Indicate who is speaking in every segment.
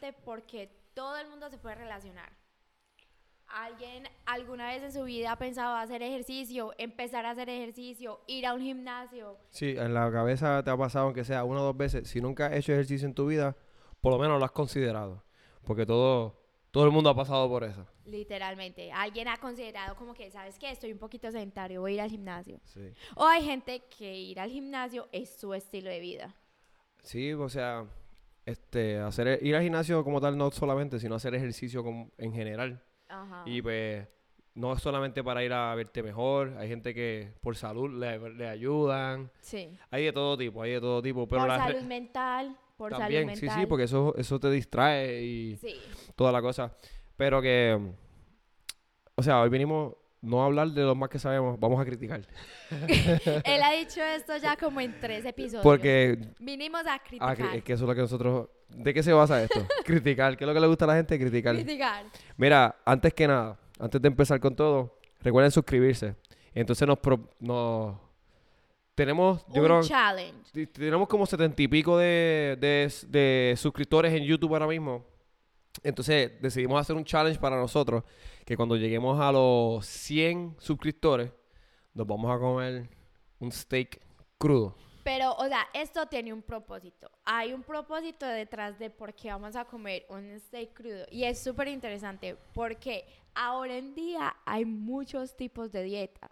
Speaker 1: realmente porque todo el mundo se puede relacionar. ¿Alguien alguna vez en su vida ha pensado hacer ejercicio, empezar a hacer ejercicio, ir a un gimnasio?
Speaker 2: Sí, en la cabeza te ha pasado, aunque sea una o dos veces. Si nunca has hecho ejercicio en tu vida, por lo menos lo has considerado. Porque todo, todo el mundo ha pasado por eso.
Speaker 1: Literalmente. Alguien ha considerado como que, ¿sabes qué? Estoy un poquito sedentario, voy a ir al gimnasio.
Speaker 2: Sí.
Speaker 1: O hay gente que ir al gimnasio es su estilo de vida.
Speaker 2: Sí, o sea, este, hacer, ir al gimnasio como tal no solamente, sino hacer ejercicio como- en general.
Speaker 1: Ajá.
Speaker 2: Y pues, no es solamente para ir a verte mejor. Hay gente que por salud le, le ayudan.
Speaker 1: sí.
Speaker 2: Hay de todo tipo, hay de todo tipo. Pero
Speaker 1: por
Speaker 2: la
Speaker 1: salud mental, por
Speaker 2: también,
Speaker 1: salud
Speaker 2: sí,
Speaker 1: mental.
Speaker 2: sí, porque eso, eso te distrae y
Speaker 1: Sí.
Speaker 2: toda la cosa. Pero que, o sea, hoy vinimos no hablar de lo más que sabemos, vamos a criticar.
Speaker 1: Él ha dicho esto ya como en tres episodios.
Speaker 2: Porque
Speaker 1: Vinimos a
Speaker 2: ah,
Speaker 1: criticar.
Speaker 2: cri- es que eso es lo que nosotros... ¿De qué se basa esto? criticar. ¿Qué es lo que le gusta a la gente? Criticar.
Speaker 1: Criticar.
Speaker 2: Mira, antes que nada, antes de empezar con todo, recuerden suscribirse. Entonces nos... pro- nos tenemos, yo
Speaker 1: un
Speaker 2: creo...
Speaker 1: challenge.
Speaker 2: Tenemos como setenta y pico de, de, de suscriptores en YouTube ahora mismo. Entonces decidimos hacer un challenge para nosotros. Que cuando lleguemos a los 100 suscriptores, nos vamos a comer un steak crudo.
Speaker 1: Pero, o sea, esto tiene un propósito. Hay un propósito detrás de por qué vamos a comer un steak crudo. Y es súper interesante porque ahora en día hay muchos tipos de dieta.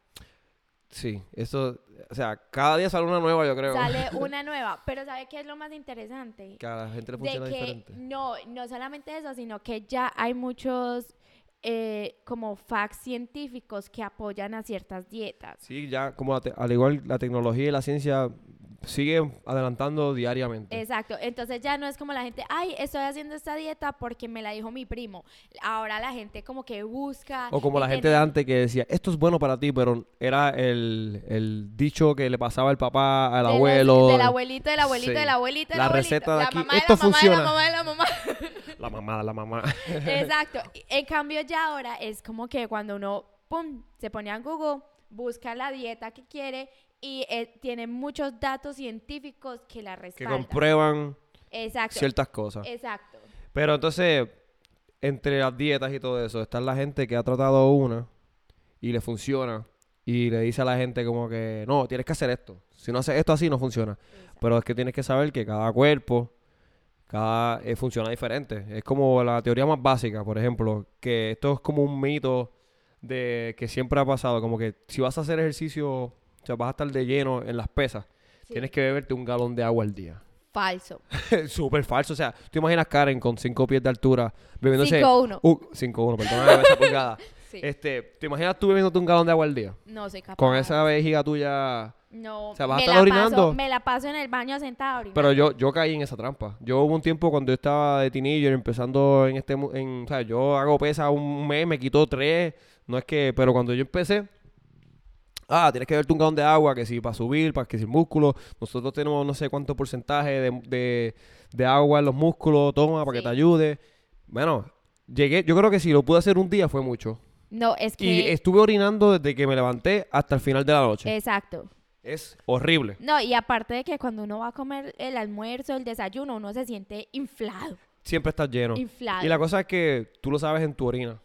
Speaker 2: Sí, eso, o sea, cada día sale una nueva, yo creo.
Speaker 1: Sale una nueva. Pero ¿sabe qué es lo más interesante?
Speaker 2: Que a la gente le
Speaker 1: de
Speaker 2: funciona
Speaker 1: que
Speaker 2: diferente.
Speaker 1: no, no solamente eso, sino que ya hay muchos eh, como facts científicos que apoyan a ciertas dietas.
Speaker 2: Sí, ya como al igual la tecnología y la ciencia sigue adelantando diariamente.
Speaker 1: Exacto, entonces ya no es como la gente, ay, estoy haciendo esta dieta porque me la dijo mi primo. Ahora la gente como que busca.
Speaker 2: O como la gente de antes que decía, esto es bueno para ti, pero era el, el dicho que le pasaba el papá al
Speaker 1: de los-
Speaker 2: abuelo.
Speaker 1: del abuelito, del abuelito,
Speaker 2: Sí.
Speaker 1: del abuelito, del
Speaker 2: La
Speaker 1: abuelito.
Speaker 2: receta de
Speaker 1: la
Speaker 2: aquí,
Speaker 1: mamá de
Speaker 2: esto
Speaker 1: la mamá de la mamá de la mamá.
Speaker 2: La mamá, la mamá.
Speaker 1: Exacto. En cambio ya ahora es como que cuando uno, pum, se pone a Google, busca la dieta que quiere y eh, tiene muchos datos científicos que la
Speaker 2: que
Speaker 1: respaldan.
Speaker 2: comprueban
Speaker 1: Exacto.
Speaker 2: ciertas cosas.
Speaker 1: Exacto.
Speaker 2: Pero entonces, entre las dietas y todo eso, está la gente que ha tratado una y le funciona. Y le dice a la gente como que, no, tienes que hacer esto. Si no haces esto así, no funciona. Pero es que tienes que saber que cada cuerpo, cada eh, funciona diferente. Es como la teoría más básica, por ejemplo, que esto es como un mito de que siempre ha pasado, como que si vas a hacer ejercicio, o sea, vas a estar de lleno en las pesas,
Speaker 1: Sí.
Speaker 2: tienes que beberte un galón de agua al día.
Speaker 1: Falso.
Speaker 2: Súper falso, o sea, tú imaginas Karen con 5 pies de altura bebiéndose
Speaker 1: 5-1.
Speaker 2: Uh, 5-1, perdóname esa pulgada.
Speaker 1: Sí.
Speaker 2: Este, ¿te imaginas tú bebiéndote un galón de agua al día?
Speaker 1: No soy capaz.
Speaker 2: Con esa vejiga tuya.
Speaker 1: No,
Speaker 2: O sea, vas a
Speaker 1: me
Speaker 2: estar
Speaker 1: la
Speaker 2: orinando.
Speaker 1: Paso, me la paso en el baño sentada orinando.
Speaker 2: Pero yo, yo caí en esa trampa. Yo hubo un tiempo cuando yo estaba de teenager empezando en este, en, o sea, yo hago pesa un mes, me quito tres, no es que, pero cuando yo empecé, ah, tienes que beberte un galón de agua, que si para subir, para que si músculo, nosotros tenemos no sé cuánto porcentaje de, de, de agua en los músculos, toma, para que te ayude. Bueno, llegué, yo creo que si lo pude hacer un día fue mucho.
Speaker 1: No, es
Speaker 2: Y
Speaker 1: que...
Speaker 2: estuve orinando desde que me levanté hasta el final de la noche.
Speaker 1: Exacto.
Speaker 2: Es horrible.
Speaker 1: No, y aparte de que cuando uno va a comer el almuerzo, el desayuno, uno se siente inflado.
Speaker 2: Siempre estás lleno.
Speaker 1: Inflado.
Speaker 2: Y la cosa es que tú lo sabes en tu orina.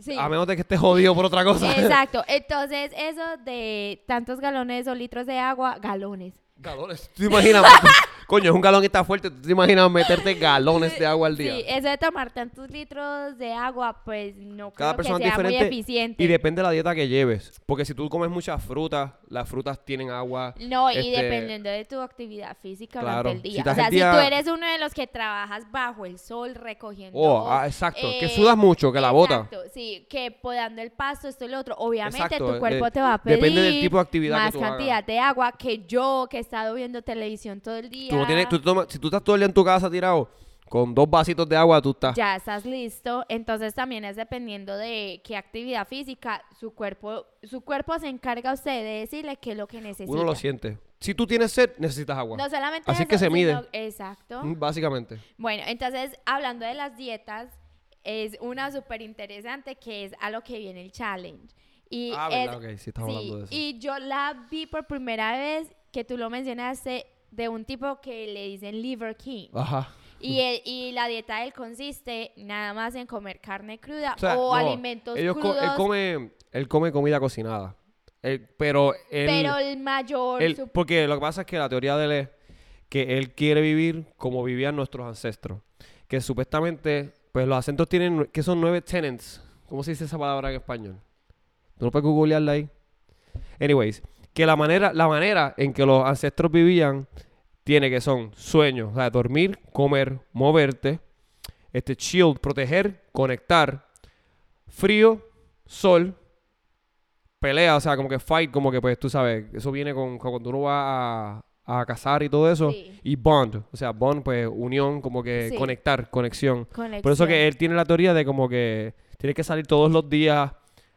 Speaker 1: Sí.
Speaker 2: A menos de que estés jodido por otra cosa.
Speaker 1: Exacto. Entonces, eso de tantos galones o litros de agua, galones.
Speaker 2: Galones. ¿Tú te imaginas? Coño, es un galón que está fuerte. ¿Tú te imaginas meterte galones de agua al día?
Speaker 1: Sí, eso de tomar tantos litros de agua, pues no
Speaker 2: Cada
Speaker 1: creo
Speaker 2: persona
Speaker 1: que sea muy
Speaker 2: diferente
Speaker 1: eficiente.
Speaker 2: Y depende de la dieta que lleves. Porque si tú comes muchas frutas, las frutas tienen agua.
Speaker 1: No, y
Speaker 2: Este,
Speaker 1: dependiendo de tu actividad física
Speaker 2: claro,
Speaker 1: durante el
Speaker 2: si
Speaker 1: día.
Speaker 2: estás
Speaker 1: o sea, si tú eres uno de los que trabajas bajo el sol recogiendo.
Speaker 2: Oh, ah, exacto. que
Speaker 1: eh,
Speaker 2: sudas mucho, que la bota.
Speaker 1: Exacto, sí, que podando el pasto, esto y lo otro. Obviamente
Speaker 2: Exacto,
Speaker 1: tu cuerpo
Speaker 2: eh,
Speaker 1: te va a pedir
Speaker 2: depende del tipo de actividad que
Speaker 1: más
Speaker 2: tú hagas.
Speaker 1: cantidad de agua que yo, que he estado viendo televisión todo el día.
Speaker 2: Tú no tienes, tú tomas- si tú estás todo el día en tu casa tirado, con dos vasitos de agua, tú estás.
Speaker 1: Ya estás listo, entonces también es dependiendo de qué actividad física su cuerpo, su cuerpo se encarga a usted de decirle qué es lo que necesita.
Speaker 2: Uno lo siente. Si tú tienes sed, necesitas agua.
Speaker 1: No solamente
Speaker 2: Así
Speaker 1: eso,
Speaker 2: que se mide.
Speaker 1: sino- exacto.
Speaker 2: Mm, Básicamente.
Speaker 1: Bueno, entonces, hablando de las dietas, es una súper interesante que es a lo que viene el challenge. Y
Speaker 2: ah,
Speaker 1: es,
Speaker 2: verdad, ok, sí estamos
Speaker 1: sí,
Speaker 2: hablando de eso.
Speaker 1: y yo la vi por primera vez que tú lo mencionaste de un tipo que le dicen Liver King.
Speaker 2: Ajá.
Speaker 1: Y, el- y la dieta de él consiste nada más en comer carne cruda
Speaker 2: O sea,
Speaker 1: o
Speaker 2: no,
Speaker 1: alimentos
Speaker 2: ellos co-
Speaker 1: crudos.
Speaker 2: él, come, él come comida cocinada. Él- pero él,
Speaker 1: pero el mayor...
Speaker 2: él-
Speaker 1: su-
Speaker 2: porque lo que pasa es que la teoría de él es que él quiere vivir como vivían nuestros ancestros. Que supuestamente, pues los acentos tienen, que son nueve tenets. ¿Cómo se dice esa palabra en español? ¿Tú no puedes googlearla ahí? Anyways, que la manera, la manera en que los ancestros vivían tiene que son sueños, o sea, dormir, comer, moverte, este shield, proteger, conectar, frío, sol, pelea, o sea, como que fight, como que pues tú sabes, eso viene con, con cuando uno va a, a cazar y todo eso,
Speaker 1: Sí.
Speaker 2: y bond, o sea, bond pues unión, como que
Speaker 1: Sí.
Speaker 2: conectar, conexión. Por eso
Speaker 1: conexión.
Speaker 2: que él tiene la teoría de como que tiene que salir todos los días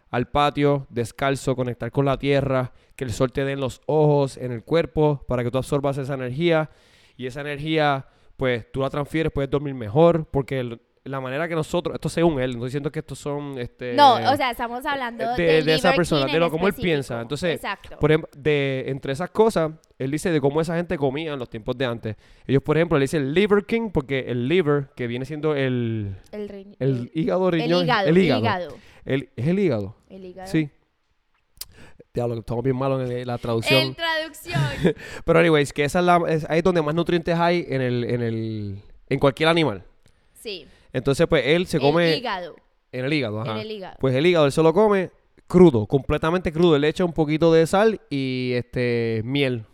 Speaker 2: al patio, descalzo, conectar con la tierra, que el sol te dé en los ojos, en el cuerpo, para que tú absorbas esa energía. Y esa energía, pues tú la transfieres, puedes dormir mejor, porque el- la manera que nosotros, esto según él, no estoy diciendo que estos son, este...
Speaker 1: No, o sea, estamos hablando
Speaker 2: de-
Speaker 1: de,
Speaker 2: de esa persona, de lo como él piensa. Entonces,
Speaker 1: Exacto.
Speaker 2: Por ejemplo, de, entre esas cosas, él dice de cómo esa gente comía en los tiempos de antes. Ellos, por ejemplo, le dicen liver king porque el liver, que viene siendo el,
Speaker 1: el,
Speaker 2: el
Speaker 1: el-
Speaker 2: hígado
Speaker 1: el
Speaker 2: riñón.
Speaker 1: hígado,
Speaker 2: El hígado.
Speaker 1: hígado.
Speaker 2: El- ¿Es el hígado?
Speaker 1: El hígado.
Speaker 2: Sí. Diablo, que estamos bien malos en la traducción.
Speaker 1: En traducción.
Speaker 2: Pero, anyways, que esa es la, es ahí donde más nutrientes hay en el, en el, en cualquier animal.
Speaker 1: sí.
Speaker 2: Entonces, pues, él se come
Speaker 1: El hígado.
Speaker 2: en el hígado. Ajá.
Speaker 1: En el hígado.
Speaker 2: Pues el hígado él se lo come crudo, completamente crudo. Él le echa un poquito de sal y este miel.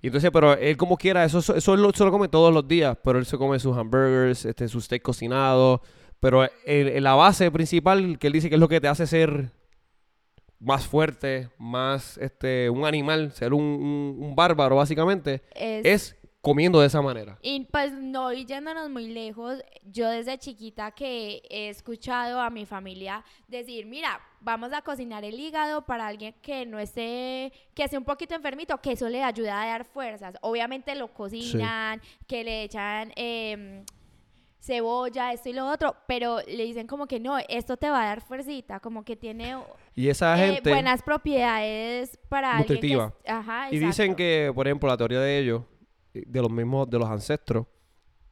Speaker 2: Y entonces, pero él como quiera, eso, eso, eso él lo, se lo come todos los días. Pero él se come sus hamburgers, este, sus steak cocinados. Pero el- el- la base principal que él dice que es lo que te hace ser más fuerte, más este, un animal, ser un, un- un bárbaro básicamente,
Speaker 1: Es,
Speaker 2: es comiendo de esa manera.
Speaker 1: Y pues no y yéndonos muy lejos, yo desde chiquita que he escuchado a mi familia decir, mira, vamos a cocinar el hígado para alguien que no esté, que esté un poquito enfermito, que eso le ayuda a dar fuerzas. Obviamente lo cocinan, que le echan em, cebolla, esto y lo otro, pero le dicen como que no, esto te va a dar fuercita, como que tiene
Speaker 2: Y esa
Speaker 1: eh,
Speaker 2: gente...
Speaker 1: buenas propiedades para
Speaker 2: Nutritiva.
Speaker 1: es- Ajá,
Speaker 2: Y dicen que, por ejemplo, la teoría de ellos, eh, de los mismos, de los ancestros,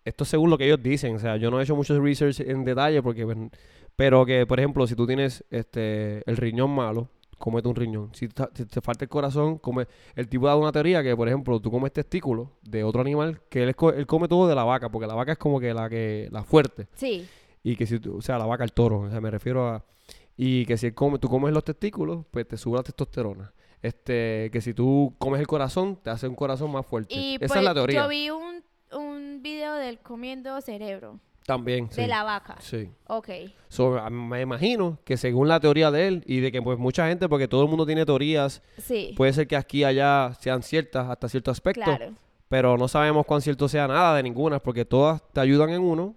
Speaker 2: esto es según lo que ellos dicen, o sea, yo no he hecho mucho research en detalle porque, pues, pero que, por ejemplo, si tú tienes este el riñón malo, comete un riñón. Si te falta el corazón, come... El tipo da una teoría que, por ejemplo, tú comes testículos de otro animal, que él, él come todo de la vaca, porque la vaca es como que la que la fuerte.
Speaker 1: Sí,
Speaker 2: Y que si tú, o sea, la vaca, el toro, o sea, me refiero a... Y que si él come, tú comes los testículos, pues te sube la testosterona. Este, que si tú comes el corazón, te hace un corazón más fuerte.
Speaker 1: Y
Speaker 2: Esa
Speaker 1: pues
Speaker 2: es la teoría.
Speaker 1: yo vi un, un video de él comiendo cerebro
Speaker 2: También, sí.
Speaker 1: de la vaca.
Speaker 2: Sí.
Speaker 1: Ok.
Speaker 2: So, me imagino que según la teoría de él y de que pues mucha gente, porque todo el mundo tiene teorías,
Speaker 1: Sí.
Speaker 2: puede ser que aquí y allá sean ciertas hasta cierto aspecto,
Speaker 1: claro.
Speaker 2: pero no sabemos cuán cierto sea nada de ninguna, porque todas te ayudan en uno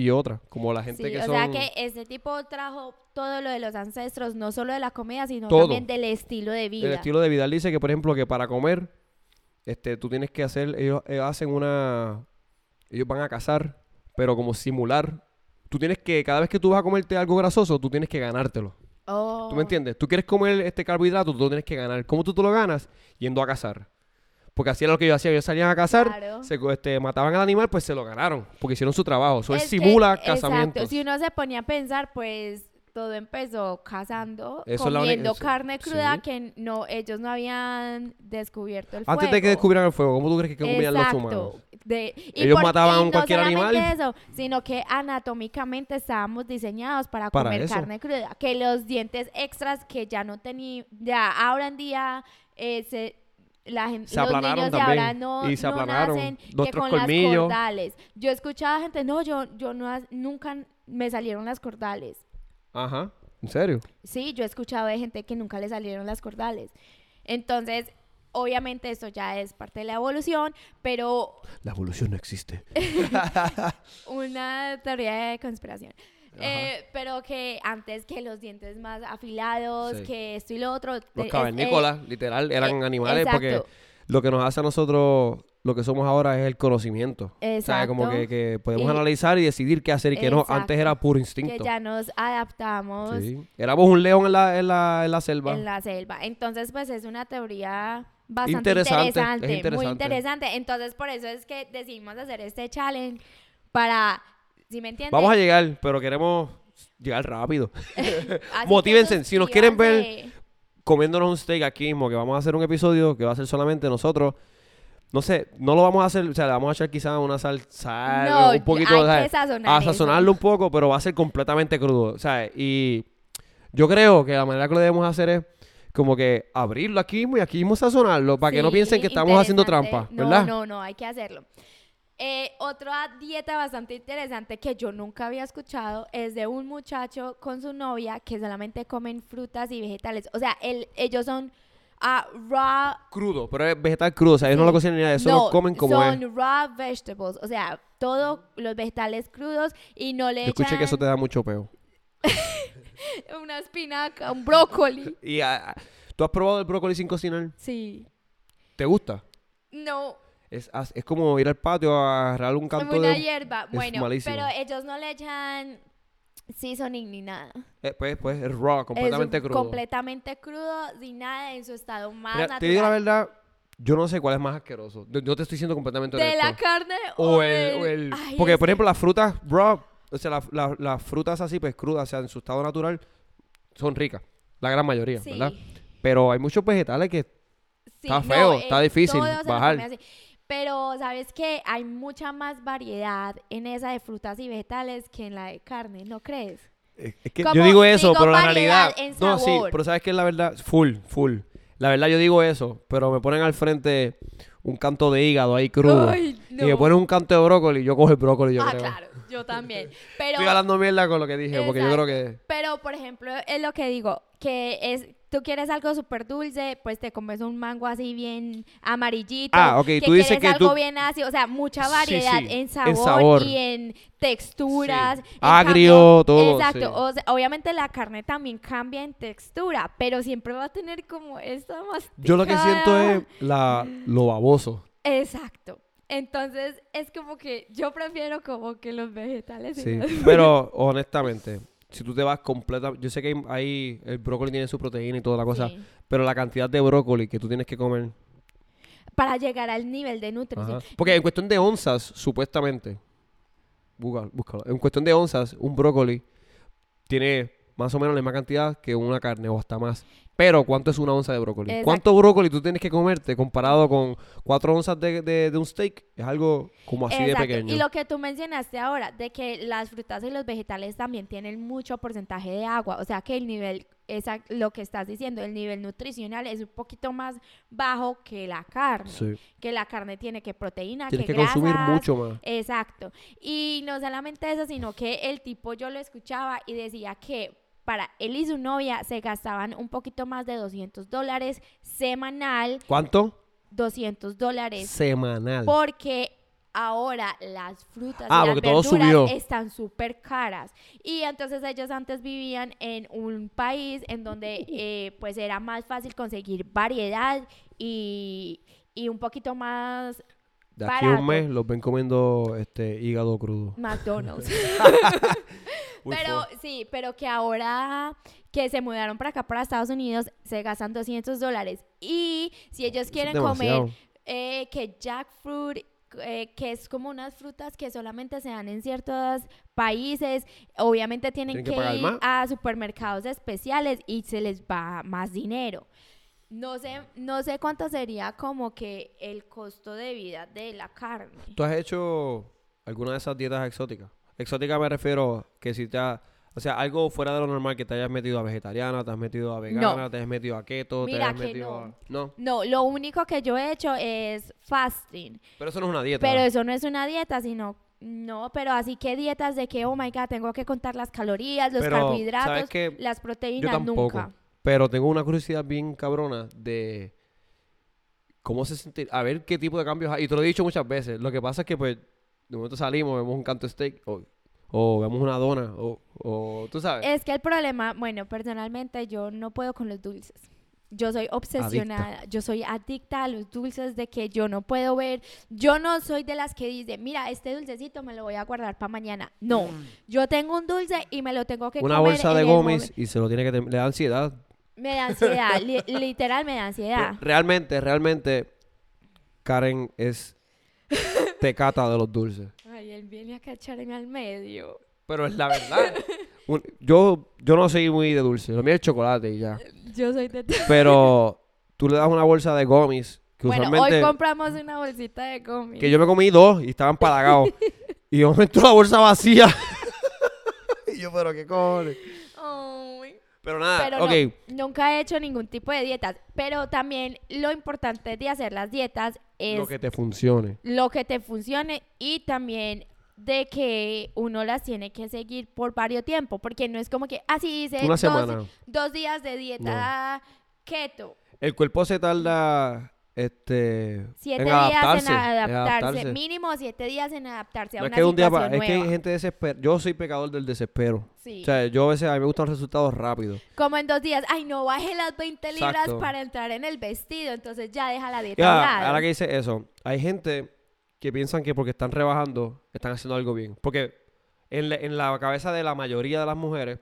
Speaker 2: y otra, como la gente
Speaker 1: Sí,
Speaker 2: que
Speaker 1: o
Speaker 2: son...
Speaker 1: sea que este tipo trajo todo lo de los ancestros, no solo de la comida, sino
Speaker 2: Todo.
Speaker 1: también del estilo de vida.
Speaker 2: El estilo de vida. Él dice que, por ejemplo, que para comer, este, tú tienes que hacer, ellos, ellos hacen una, ellos van a cazar, pero como simular. Tú tienes que, cada vez que tú vas a comerte algo grasoso, tú tienes que ganártelo.
Speaker 1: Oh.
Speaker 2: ¿Tú me entiendes? Tú quieres comer este carbohidrato, tú lo tienes que ganar. ¿Cómo tú te lo ganas? Yendo a cazar. Porque era lo que ellos hacían. Ellos salían a cazar,
Speaker 1: Claro.
Speaker 2: se, este, mataban al animal, pues se lo ganaron. Porque hicieron su trabajo. Eso
Speaker 1: Es
Speaker 2: es
Speaker 1: que-
Speaker 2: simula
Speaker 1: Exacto. Si uno se ponía a pensar, pues todo empezó cazando,
Speaker 2: Eso
Speaker 1: comiendo
Speaker 2: eso-
Speaker 1: carne cruda
Speaker 2: sí.
Speaker 1: que no ellos no habían descubierto el
Speaker 2: Antes de que
Speaker 1: fuego.
Speaker 2: descubrieran el fuego, ¿cómo tú crees que comían los
Speaker 1: Exacto.
Speaker 2: humanos?
Speaker 1: De- y
Speaker 2: Ellos
Speaker 1: por-
Speaker 2: mataban
Speaker 1: y
Speaker 2: cualquier
Speaker 1: no
Speaker 2: animal
Speaker 1: solamente
Speaker 2: y-
Speaker 1: eso, sino que anatómicamente estábamos diseñados para,
Speaker 2: Para
Speaker 1: comer
Speaker 2: eso.
Speaker 1: carne cruda. Que los dientes extras que ya no tenían, ya ahora en día eh, se, la gente,
Speaker 2: Se
Speaker 1: los niños de ahora no,
Speaker 2: y se
Speaker 1: no
Speaker 2: aplanaron.
Speaker 1: nacen que con
Speaker 2: colmillos.
Speaker 1: las cordales. Yo escuchaba gente, no, yo, yo no, nunca me salieron las cordales.
Speaker 2: Ajá. ¿En serio?
Speaker 1: Sí, yo he escuchado de gente que nunca le salieron las cordales. Entonces, obviamente esto ya es parte de la evolución, pero
Speaker 2: La evolución no existe.
Speaker 1: una teoría de conspiración. Eh, pero que antes que los dientes más afilados,
Speaker 2: Sí.
Speaker 1: que esto y lo otro.
Speaker 2: Los cavernícolas, literal, eran
Speaker 1: eh,
Speaker 2: animales porque
Speaker 1: exacto.
Speaker 2: lo que nos hace a nosotros, lo que somos ahora es el conocimiento. O sea, como
Speaker 1: Exacto.
Speaker 2: que, que podemos
Speaker 1: Y-
Speaker 2: analizar y decidir qué hacer y qué no. Antes
Speaker 1: Exacto.
Speaker 2: era puro
Speaker 1: que
Speaker 2: instinto.
Speaker 1: ya nos adaptamos
Speaker 2: Sí. Éramos un león en la, en la, en la selva.
Speaker 1: en la selva. Entonces, pues es una teoría bastante
Speaker 2: Interesante, es
Speaker 1: interesante, muy
Speaker 2: interesante.
Speaker 1: interesante. Entonces, por eso es que decidimos hacer este challenge. para, ¿sí me entiendes?
Speaker 2: Vamos a llegar, pero queremos llegar rápido. Motívense, si nos quieren ver-. Comiéndonos un steak aquí mismo, que vamos a hacer un episodio que va a ser solamente nosotros. No sé, no lo vamos a hacer, o sea, le vamos a echar quizás una sal, sal
Speaker 1: No,
Speaker 2: un poquito,
Speaker 1: hay sazonar
Speaker 2: a
Speaker 1: eso.
Speaker 2: sazonarlo un poco, pero va a ser completamente crudo, ¿sabes? Y yo creo que la manera que lo debemos hacer es como que abrirlo aquí mismo y aquí mismo sazonarlo para que no piensen que estamos haciendo trampa,
Speaker 1: No,
Speaker 2: ¿verdad?
Speaker 1: No, no, hay que hacerlo. Eh, otra dieta bastante interesante que yo nunca había escuchado es de un muchacho con su novia que solamente comen frutas y vegetales. O sea, el- ellos son ah, raw.
Speaker 2: Crudo, pero es vegetal crudo, o sea, ellos no lo cocinan ni nada, eso
Speaker 1: no,
Speaker 2: lo comen como
Speaker 1: son
Speaker 2: es.
Speaker 1: raw vegetables. O sea, todos los vegetales crudos y no le
Speaker 2: Yo escuché que eso te
Speaker 1: echan
Speaker 2: da mucho peo.
Speaker 1: una espinaca, un brócoli.
Speaker 2: Y ah, ¿tú has probado el brócoli sin cocinar?
Speaker 1: Sí.
Speaker 2: ¿Te gusta?
Speaker 1: No,
Speaker 2: Es, es como ir al patio a agarrar un canto
Speaker 1: una
Speaker 2: de...
Speaker 1: hierba.
Speaker 2: es
Speaker 1: Bueno,
Speaker 2: malísimo.
Speaker 1: pero ellos no le echan seasoning ni nada.
Speaker 2: Eh, pues, pues, es raw, completamente
Speaker 1: es
Speaker 2: crudo.
Speaker 1: completamente crudo, sin nada en su estado más
Speaker 2: Mira,
Speaker 1: natural.
Speaker 2: te digo la verdad, yo no sé cuál es más asqueroso. Yo, yo te estoy diciendo completamente
Speaker 1: de
Speaker 2: honesto.
Speaker 1: la carne
Speaker 2: o el, o el-
Speaker 1: Ay,
Speaker 2: porque por
Speaker 1: que-
Speaker 2: ejemplo las frutas raw, o sea, la- la- las frutas así pues crudas, o sea, en su estado natural, son ricas. La gran mayoría,
Speaker 1: sí,
Speaker 2: ¿verdad? Pero hay muchos vegetales que
Speaker 1: sí,
Speaker 2: está feo,
Speaker 1: eh,
Speaker 2: está difícil bajar.
Speaker 1: Pero sabes que hay mucha más variedad en esa de frutas y vegetales que en la de carne, ¿no crees?
Speaker 2: Es es que yo digo eso,
Speaker 1: digo,
Speaker 2: pero la realidad. No, sí, pero sabes que la verdad, full, full. La verdad yo digo eso, pero me ponen al frente un canto de hígado ahí crudo.
Speaker 1: Ay,
Speaker 2: Y me
Speaker 1: no.
Speaker 2: ponen un canto de brócoli, yo cojo el brócoli, yo
Speaker 1: ah,
Speaker 2: creo.
Speaker 1: claro, yo también. Pero
Speaker 2: Estoy hablando mierda con lo que dije, porque yo creo que.
Speaker 1: Pero, por ejemplo, es lo que digo, que es, tú quieres algo súper dulce, pues te comes un mango así bien amarillito.
Speaker 2: Ah, ok,
Speaker 1: que
Speaker 2: tú dices
Speaker 1: quieres
Speaker 2: que
Speaker 1: algo
Speaker 2: tú-
Speaker 1: bien ácido, o sea, mucha variedad
Speaker 2: sí,
Speaker 1: en,
Speaker 2: en
Speaker 1: sabor
Speaker 2: sabor.
Speaker 1: y en texturas.
Speaker 2: Sí.
Speaker 1: En
Speaker 2: Agrio,
Speaker 1: cambio-
Speaker 2: todo,
Speaker 1: Exacto,
Speaker 2: sí.
Speaker 1: o sea, obviamente la carne también cambia en textura, pero siempre va a tener como esta más
Speaker 2: Yo lo que siento es la, lo baboso.
Speaker 1: Exacto. Entonces, es como que yo prefiero como que los vegetales. y
Speaker 2: Sí.
Speaker 1: los-
Speaker 2: Pero, honestamente, si tú te vas completa. Yo sé que hay- ahí el brócoli tiene su proteína y toda la cosa.
Speaker 1: Sí.
Speaker 2: Pero la cantidad de brócoli que tú tienes que comer.
Speaker 1: Para llegar al nivel de nutrición.
Speaker 2: Ajá. Porque en cuestión de onzas, supuestamente. Búscalo, búscalo. En cuestión de onzas, un brócoli tiene más o menos la misma cantidad que una carne o hasta más. Pero, ¿cuánto es una onza de brócoli?
Speaker 1: Exacto.
Speaker 2: ¿Cuánto brócoli tú tienes que comerte comparado con cuatro onzas de, de- de un steak? Es algo como así de pequeño.
Speaker 1: Y lo que tú mencionaste ahora, de que las frutas y los vegetales también tienen mucho porcentaje de agua, o sea que el nivel, esa, lo que estás diciendo, el nivel nutricional es un poquito más bajo que la carne,
Speaker 2: Sí.
Speaker 1: que la carne tiene que proteína,
Speaker 2: Tienes
Speaker 1: que,
Speaker 2: que consumir
Speaker 1: grasas,
Speaker 2: mucho más.
Speaker 1: Exacto. Y no solamente eso, sino que el tipo yo lo escuchaba y decía que para él y su novia se gastaban un poquito más de 200 dólares semanal,
Speaker 2: ¿Cuánto?
Speaker 1: 200 dólares
Speaker 2: Semanal.
Speaker 1: porque ahora las frutas
Speaker 2: Ah,
Speaker 1: y las
Speaker 2: porque todo
Speaker 1: verduras están súper caras. Y entonces ellos antes vivían en un país en donde eh, pues era más fácil conseguir variedad y, y un poquito más
Speaker 2: De aquí a un mes los ven comiendo este hígado crudo.
Speaker 1: McDonald's. Pero sí, pero que ahora que se mudaron para acá, para Estados Unidos, se gastan 200 dólares. Y si ellos quieren comer eh, que jackfruit, eh, que es como unas frutas que solamente se dan en ciertos países, obviamente tienen,
Speaker 2: Tienen que
Speaker 1: ir
Speaker 2: más.
Speaker 1: a supermercados especiales y se les va más dinero. No sé, no sé cuánto sería como que el costo de vida de la carne.
Speaker 2: ¿Tú has hecho alguna de esas dietas exóticas? Exótica me refiero que si te ha- o sea, algo fuera de lo normal que te hayas metido a vegetariana, te has metido a vegana, te has metido a keto, te
Speaker 1: Mira
Speaker 2: has
Speaker 1: que
Speaker 2: metido
Speaker 1: no.
Speaker 2: a... No,
Speaker 1: No, lo único que yo he hecho es fasting.
Speaker 2: pero eso no es una dieta.
Speaker 1: Pero eso no es una dieta, sino no, pero así que dietas de que, oh my god, tengo que contar las calorías, los
Speaker 2: Pero, ¿sabes
Speaker 1: carbohidratos, las
Speaker 2: Yo
Speaker 1: proteínas,
Speaker 2: tampoco.
Speaker 1: nunca.
Speaker 2: Pero tengo una curiosidad bien cabrona de cómo se siente, a ver qué tipo de cambios hay. Y te lo he dicho muchas veces. Lo que pasa es que, pues, de momento salimos, vemos un canto steak o, o vemos una dona o, o tú sabes.
Speaker 1: Es que el problema, bueno, personalmente yo no puedo con los dulces. Yo soy obsesionada, yo soy adicta a los dulces de que yo no puedo ver, yo no soy de las que dice, mira, este dulcecito me lo voy a guardar para mañana. No, yo tengo un dulce y me lo tengo que
Speaker 2: una
Speaker 1: comer
Speaker 2: bolsa de gomis y se lo tiene que... Le da ansiedad.
Speaker 1: Me da ansiedad, li- literal me da ansiedad.
Speaker 2: Realmente, realmente, Karen es tecata de los dulces.
Speaker 1: Ay, él viene a echarme al medio.
Speaker 2: Pero es la verdad. Un- yo, yo no soy muy de dulce. Lo mío es chocolate y ya.
Speaker 1: Yo soy de...
Speaker 2: Pero tú le das una bolsa de gomis que
Speaker 1: Bueno,
Speaker 2: usualmente...
Speaker 1: hoy compramos una bolsita de cómics.
Speaker 2: Que yo me comí dos y estaban palagados. y de momento la bolsa vacía. y yo, pero qué cojones. Pero nada,
Speaker 1: Pero
Speaker 2: ok.
Speaker 1: no, nunca he hecho ningún tipo de dietas. Pero también lo importante de hacer las dietas es
Speaker 2: Lo que te funcione.
Speaker 1: lo que te funcione y también de que uno las tiene que seguir por varios tiempo, porque no es como que así dice
Speaker 2: Una
Speaker 1: dos,
Speaker 2: semana.
Speaker 1: dos días de dieta keto,
Speaker 2: El cuerpo se tarda este,
Speaker 1: siete
Speaker 2: en
Speaker 1: días
Speaker 2: adaptarse.
Speaker 1: en adaptarse,
Speaker 2: adaptarse.
Speaker 1: mínimo siete días en adaptarse a
Speaker 2: No es
Speaker 1: una
Speaker 2: que de un día
Speaker 1: situación
Speaker 2: pa- es que hay
Speaker 1: nueva.
Speaker 2: gente desespera. Yo soy pecador del desespero.
Speaker 1: Sí.
Speaker 2: O sea, yo a veces a mí me gustan los resultados rápidos.
Speaker 1: como en dos días, ay, no baje las 20 libras
Speaker 2: Exacto.
Speaker 1: para entrar en el vestido, entonces ya deja la dieta
Speaker 2: Ya, ahora que dice eso, hay gente que piensan que porque están rebajando, están haciendo algo bien. Porque en la, en la cabeza de la mayoría de las mujeres,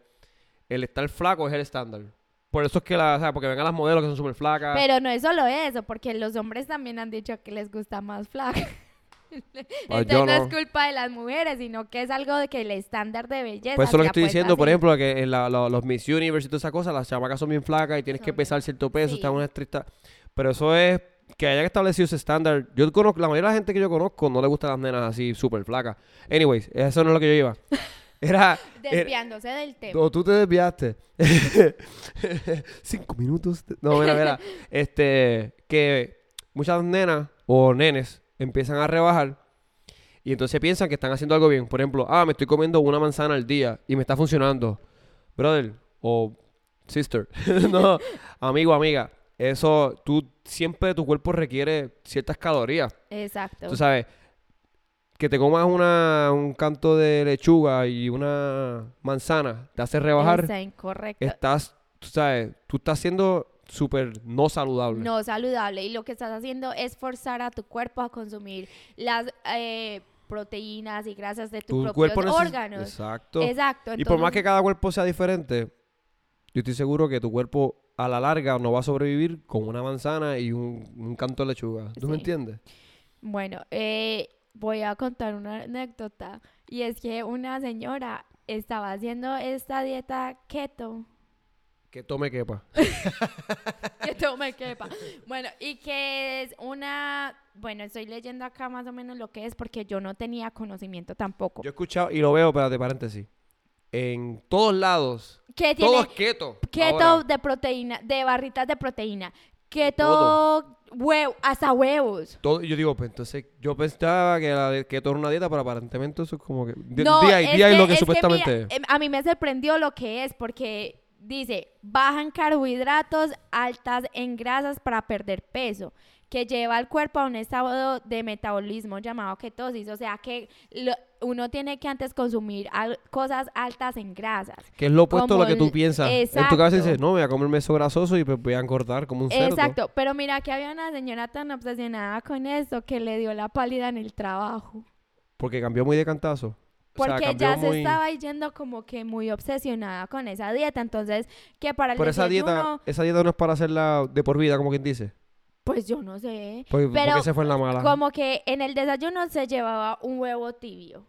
Speaker 2: el estar flaco es el estándar. Por eso es que la, o sea, porque ven a las modelos que son súper flacas.
Speaker 1: Pero no es solo eso, porque los hombres también han dicho que les gusta más flaca. Entonces
Speaker 2: yo
Speaker 1: no.
Speaker 2: no.
Speaker 1: es culpa de las mujeres, sino que es algo de que el estándar de belleza.
Speaker 2: Pues eso es lo que estoy diciendo, por ejemplo, que en la- la- los Miss Universe y todas esas cosas, las chamacas son bien flacas y tienes que pesar
Speaker 1: bien-
Speaker 2: cierto peso,
Speaker 1: sí.
Speaker 2: están una estricta. Pero eso es que hayan establecido ese estándar. Yo conozco, la mayoría de la gente que yo conozco no le gustan las nenas así súper flacas. Anyways, eso no es lo que yo iba. Era. era-
Speaker 1: Desviándose del tema.
Speaker 2: no, tú te desviaste. Cinco minutos. de- No, mira, mira. Este, que muchas nenas o nenes empiezan a rebajar y entonces piensan que están haciendo algo bien. Por ejemplo, ah, me estoy comiendo una manzana al día y me está funcionando. Brother o sister, no, amigo, amiga, eso, tú siempre tu cuerpo requiere ciertas calorías.
Speaker 1: Exacto.
Speaker 2: Tú sabes, que te comas una, un canto de lechuga y una manzana te hace rebajar.
Speaker 1: Está incorrecto.
Speaker 2: Estás, tú sabes, tú estás siendo súper no saludable.
Speaker 1: No saludable. Y lo que estás haciendo es forzar a tu cuerpo a consumir las eh, proteínas y grasas de tus
Speaker 2: tu
Speaker 1: propios órganos.
Speaker 2: Exacto.
Speaker 1: Exacto.
Speaker 2: y por más que cada cuerpo sea diferente, yo estoy seguro que tu cuerpo a la larga no va a sobrevivir con una manzana y un, un canto de lechuga. ¿Tú me entiendes?
Speaker 1: Bueno, eh, voy a contar una anécdota. Y es que una señora estaba haciendo esta dieta keto.
Speaker 2: Que tome quepa.
Speaker 1: Que todo me quepa. Bueno, y que es una... Bueno, estoy leyendo acá más o menos lo que es porque yo no tenía conocimiento tampoco.
Speaker 2: Yo he escuchado y lo veo, espérate, paréntesis. En todos lados,
Speaker 1: ¿Qué
Speaker 2: todo
Speaker 1: tiene?
Speaker 2: es keto.
Speaker 1: Keto
Speaker 2: ahora.
Speaker 1: de proteína, de barritas de proteína. Keto,
Speaker 2: Todo.
Speaker 1: huevo, hasta huevos.
Speaker 2: Todo, yo digo, pues entonces yo pensaba que la de keto era una dieta, pero aparentemente eso es como que.
Speaker 1: No,
Speaker 2: di ahí,
Speaker 1: es
Speaker 2: di ahí
Speaker 1: que-
Speaker 2: lo que
Speaker 1: es
Speaker 2: supuestamente
Speaker 1: mira,
Speaker 2: es.
Speaker 1: em, a mí me sorprendió lo que es porque dice, bajan carbohidratos, altas en grasas para perder peso, que lleva al cuerpo a un estado de metabolismo llamado ketosis. O sea que lo- uno tiene que antes consumir al- cosas altas en grasas.
Speaker 2: Que es lo opuesto a lo que tú piensas. En tu cabeza
Speaker 1: Exacto.
Speaker 2: dices, no, voy a comerme eso grasoso y pues voy a engordar como un cerdo.
Speaker 1: Exacto, pero mira que había una señora tan obsesionada con esto que le dio la pálida en el trabajo.
Speaker 2: Porque cambió muy de cantazo. O sea,
Speaker 1: Porque ya se estaba yendo como que muy obsesionada con esa dieta. Entonces, que para el
Speaker 2: Pero esa dieta, esa dieta no es para hacerla de por vida, como quien dice.
Speaker 1: Pues yo no sé. Pero
Speaker 2: porque se fue en la mala.
Speaker 1: Como que en el desayuno se llevaba un huevo tibio.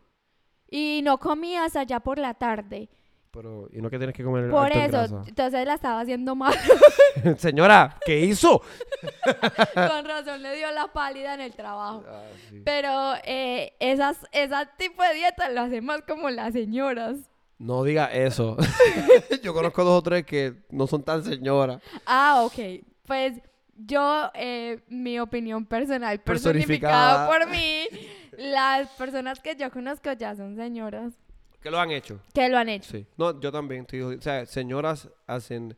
Speaker 1: Y no comía hasta allá por la tarde.
Speaker 2: Pero, y no que tienes que comer
Speaker 1: Por
Speaker 2: alto en
Speaker 1: eso,
Speaker 2: grasa.
Speaker 1: entonces la estaba haciendo mal.
Speaker 2: Señora, ¿qué hizo?
Speaker 1: Con razón le dio la pálida en el trabajo.
Speaker 2: Ah, sí.
Speaker 1: Pero eh, esas, ese tipo de dietas lo hacen más como las señoras.
Speaker 2: No diga eso. Yo conozco dos o tres que no son tan señoras.
Speaker 1: Ah, ok. Pues yo, eh, mi opinión personal,
Speaker 2: Personificada.
Speaker 1: personificada por mí, las personas que yo conozco ya son señoras
Speaker 2: ¿Qué lo han hecho?
Speaker 1: que lo han hecho.
Speaker 2: Sí. No, yo también. estoy- o sea, señoras hacen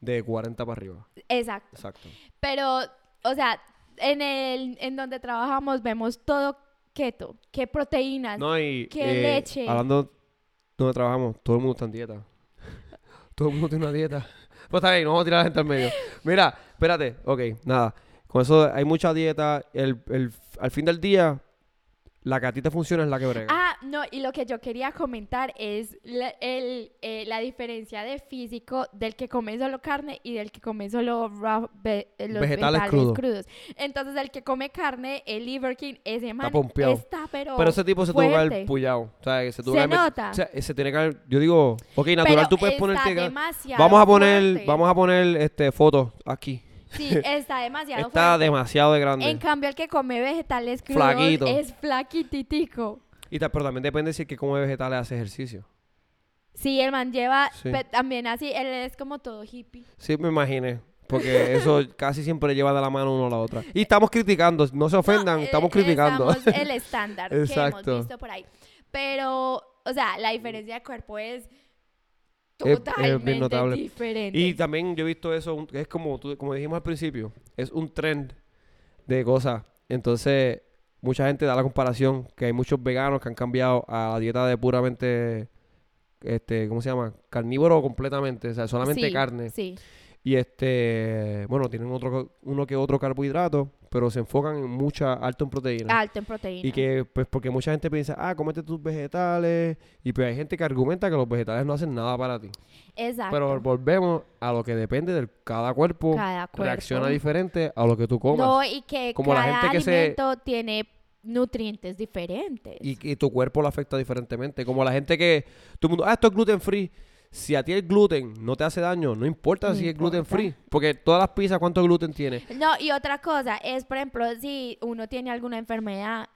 Speaker 2: de 40 para arriba.
Speaker 1: Exacto.
Speaker 2: Exacto.
Speaker 1: Pero, o sea, en el en donde trabajamos vemos todo keto, qué proteínas.
Speaker 2: No, y
Speaker 1: qué
Speaker 2: eh,
Speaker 1: leche.
Speaker 2: hablando donde trabajamos, todo el mundo está en dieta. todo el mundo tiene una dieta. Pues está bien, no vamos a tirar a la gente al medio. Mira, espérate. Ok, nada. Con eso hay mucha dieta. El, el- al fin del día, la que a ti te funciona es la que brega.
Speaker 1: Ah, no, y lo que yo quería comentar es la, el, eh, la diferencia de físico del que come solo carne y del que come solo raw ve- eh, los
Speaker 2: Vegetales
Speaker 1: vegetales,
Speaker 2: crudos.
Speaker 1: crudos. Entonces, el que come carne, el Liver King, ese man
Speaker 2: pompeado.
Speaker 1: está, pero.
Speaker 2: Pero ese tipo se tuvo que haber pullado. O sea, que se tuvo
Speaker 1: Se
Speaker 2: que haber met-
Speaker 1: nota.
Speaker 2: o sea, se tiene que haber... Yo digo, ok, natural,
Speaker 1: Pero
Speaker 2: tú puedes
Speaker 1: está
Speaker 2: ponerte... Vamos a poner,
Speaker 1: fuerte.
Speaker 2: vamos a poner este fotos aquí.
Speaker 1: Sí, está demasiado
Speaker 2: Está
Speaker 1: fuerte.
Speaker 2: demasiado de grande.
Speaker 1: En cambio, el que come vegetales crudos
Speaker 2: Flaquito.
Speaker 1: es flaquititico.
Speaker 2: Y ta- pero también depende si el que come vegetales hace ejercicio.
Speaker 1: Sí, el man lleva
Speaker 2: Sí.
Speaker 1: pe- también así, él es como todo hippie.
Speaker 2: Sí, me imaginé. Porque eso casi siempre lleva de la mano uno a la otra. Y estamos criticando, no se ofendan,
Speaker 1: No, eh,
Speaker 2: estamos criticando.
Speaker 1: estamos el estándar que hemos
Speaker 2: Exacto.
Speaker 1: visto por ahí. Pero, o sea, la diferencia de cuerpo es
Speaker 2: bien
Speaker 1: totalmente
Speaker 2: notable.
Speaker 1: diferente.
Speaker 2: Y también yo he visto eso, un- es como, tú- como dijimos al principio, es un trend de cosas. Entonces, mucha gente da la comparación que hay muchos veganos que han cambiado a la dieta de puramente, este, ¿cómo se llama? Carnívoro completamente, o sea, solamente
Speaker 1: Sí,
Speaker 2: carne.
Speaker 1: Sí,
Speaker 2: Y este, bueno, tienen otro, uno que otro carbohidrato, pero se enfocan en mucha, alto en proteína.
Speaker 1: alto en proteína.
Speaker 2: Y que, pues, porque mucha gente piensa, ah, cómete tus vegetales. Y pues hay gente que argumenta que los vegetales no hacen nada para ti.
Speaker 1: Exacto.
Speaker 2: Pero volvemos a lo que depende de cada cuerpo.
Speaker 1: cada cuerpo.
Speaker 2: Reacciona diferente a lo que tú comas.
Speaker 1: No, y que
Speaker 2: Como la
Speaker 1: cada
Speaker 2: gente que se-
Speaker 1: alimento tiene nutrientes diferentes.
Speaker 2: Y, y tu cuerpo lo afecta diferentemente. Como la gente que, todo el mundo, ah, esto es gluten free. Si a ti el gluten no te hace daño, no importa
Speaker 1: No
Speaker 2: si es gluten free. Porque todas las pizzas, ¿cuánto gluten tiene?
Speaker 1: No, y otra cosa es, por ejemplo, si uno tiene alguna enfermedad.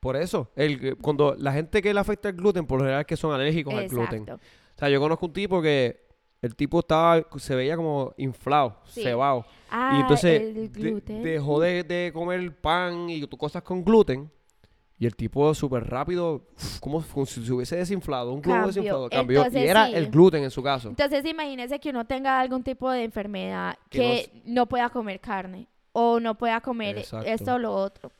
Speaker 2: Por eso, el, cuando la gente que le afecta el gluten, por lo general es que son alérgicos al gluten. O sea, yo conozco un tipo que el tipo estaba, se veía como inflado,
Speaker 1: Sí.
Speaker 2: cebado.
Speaker 1: Ah,
Speaker 2: y entonces
Speaker 1: el
Speaker 2: de-
Speaker 1: gluten.
Speaker 2: dejó de, de comer pan y cosas con gluten. Y el tipo súper rápido, como si se hubiese desinflado, un globo desinflado, cambió.
Speaker 1: Entonces,
Speaker 2: y era
Speaker 1: sí.
Speaker 2: el gluten en su caso.
Speaker 1: Entonces, imagínese que uno tenga algún tipo de enfermedad
Speaker 2: Que
Speaker 1: que, no pueda comer carne o no pueda comer
Speaker 2: Exacto.
Speaker 1: esto o lo otro.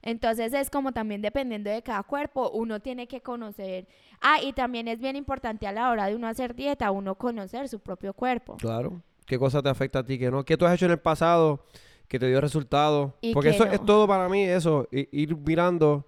Speaker 1: Entonces, es como también dependiendo de cada cuerpo, uno tiene que conocer. Ah, y también es bien importante a la hora de uno hacer dieta, uno conocer su propio cuerpo.
Speaker 2: Claro. ¿Qué cosa te afecta a ti que no? ¿Qué tú has hecho en el pasado que te dio resultados? Porque
Speaker 1: que
Speaker 2: eso
Speaker 1: no.
Speaker 2: es todo para mí, eso. Ir mirando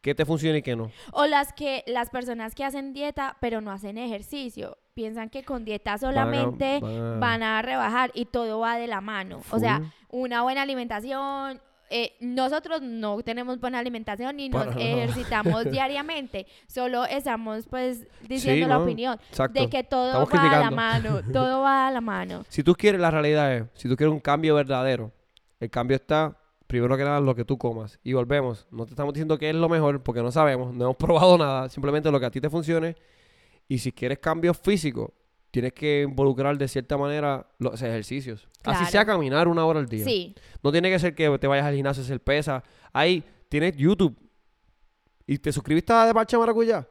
Speaker 2: qué te funciona y qué no.
Speaker 1: O las que las personas que hacen dieta pero no hacen ejercicio, piensan que con dieta solamente
Speaker 2: van a-
Speaker 1: van a rebajar y todo va de la mano. O sea,
Speaker 2: Full.
Speaker 1: una buena alimentación. eh, nosotros no tenemos buena alimentación y nos
Speaker 2: nada.
Speaker 1: ejercitamos diariamente. Solo estamos pues diciendo
Speaker 2: Sí,
Speaker 1: la
Speaker 2: ¿no?
Speaker 1: opinión
Speaker 2: Exacto.
Speaker 1: de que todo
Speaker 2: Estamos
Speaker 1: va a la
Speaker 2: criticando.
Speaker 1: mano. Todo va a la mano.
Speaker 2: Si tú quieres, la realidad es, si tú quieres un cambio verdadero, el cambio está, primero que nada, lo que tú comas. Y volvemos, no te estamos diciendo que es lo mejor, porque no sabemos, no hemos probado nada, simplemente lo que a ti te funcione. Y si quieres cambios físicos, tienes que involucrar de cierta manera los ejercicios. Así sea caminar una hora al día.
Speaker 1: Sí.
Speaker 2: No tiene que ser que te vayas al gimnasio a hacer pesas. Ahí tienes YouTube. ¿Y te suscribiste a De Parche Maracuyá?